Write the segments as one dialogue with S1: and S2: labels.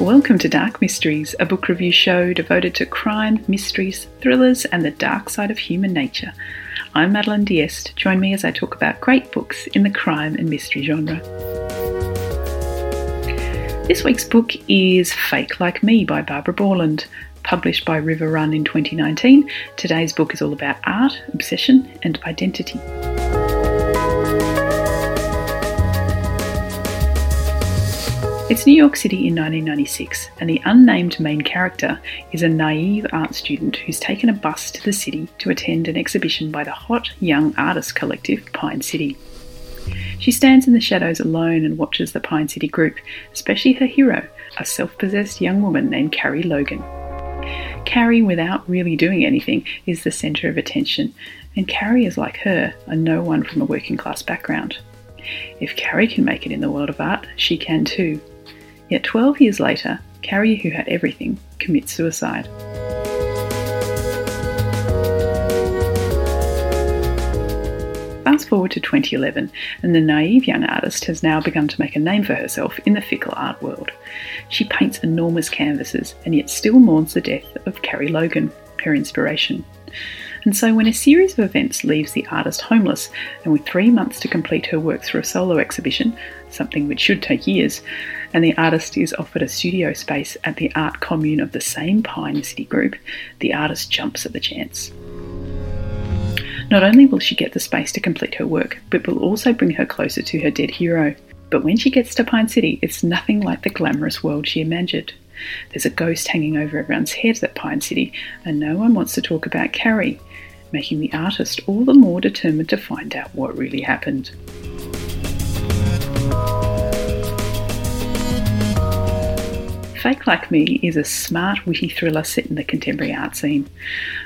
S1: Welcome to Dark Mysteries, a book review show devoted to crime, mysteries, thrillers, and the dark side of human nature. I'm Madeline Diest. Join me as I talk about great books in the crime and mystery genre. This week's book is Fake Like Me by Barbara Bourland, published by Riverrun in 2019. Today's book is all about art, obsession, and identity. It's New York City in 1996, and the unnamed main character is a naive art student who's taken a bus to the city to attend an exhibition by the hot young artist collective Pine City. She stands in the shadows alone and watches the Pine City group, especially her hero, a self possessed young woman named Carrie Logan. Carrie, without really doing anything, is the centre of attention, and Carrie is like her, a no one from a working class background. If Carrie can make it in the world of art, she can too. Yet 12 years later, Carrie, who had everything, commits suicide. Fast forward to 2011, and the naive young artist has now begun to make a name for herself in the fickle art world. She paints enormous canvases and yet still mourns the death of Carrie Logan, her inspiration. And so, when a series of events leaves the artist homeless, and with three months to complete her work through a solo exhibition, something which should take years, and the artist is offered a studio space at the art commune of the same Pine City group, the artist jumps at the chance. Not only will she get the space to complete her work, but will also bring her closer to her dead hero. But when she gets to Pine City, it's nothing like the glamorous world she imagined. There's a ghost hanging over everyone's heads at Pine City, and no one wants to talk about Carrie, making the artist all the more determined to find out what really happened. Fake Like Me is a smart, witty thriller set in the contemporary art scene.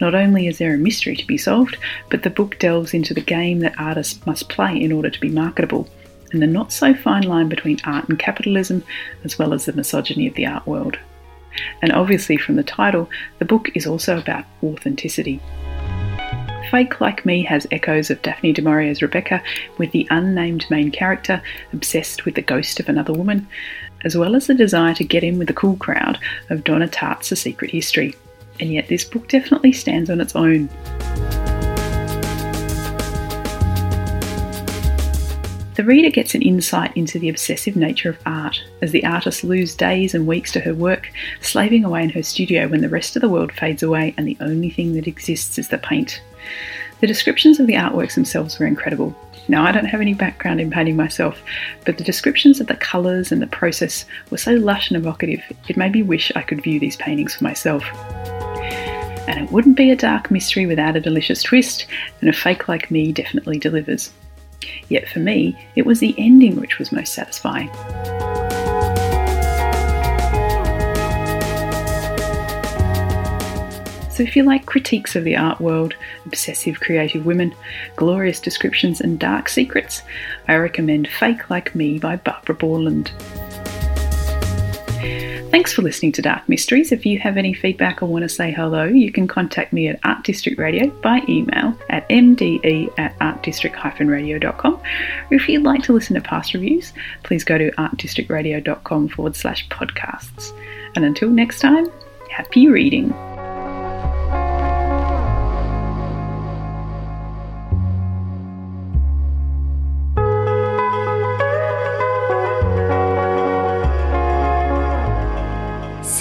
S1: Not only is there a mystery to be solved, but the book delves into the game that artists must play in order to be marketable, and the not so fine line between art and capitalism, as well as the misogyny of the art world. And obviously, from the title, the book is also about authenticity. Fake Like Me has echoes of Daphne du Maurier's Rebecca, with the unnamed main character obsessed with the ghost of another woman, as well as the desire to get in with the cool crowd of Donna Tartt's A Secret History. And yet, this book definitely stands on its own. The reader gets an insight into the obsessive nature of art as the artist loses days and weeks to her work, slaving away in her studio when the rest of the world fades away and the only thing that exists is the paint. The descriptions of the artworks themselves were incredible. Now, I don't have any background in painting myself, but the descriptions of the colours and the process were so lush and evocative, it made me wish I could view these paintings for myself. And it wouldn't be a dark mystery without a delicious twist, and a fake like me definitely delivers. Yet for me, it was the ending which was most satisfying. So if you like critiques of the art world, obsessive creative women, glorious descriptions, and dark secrets, I recommend Fake Like Me by Barbara Bourland. Thanks for listening to Dark Mysteries. If you have any feedback or want to say hello, you can contact me at Art District Radio by email at mde at artdistrict-radio.com. Or if you'd like to listen to past reviews, please go to artdistrictradio.com forward slash podcasts. And until next time, happy reading.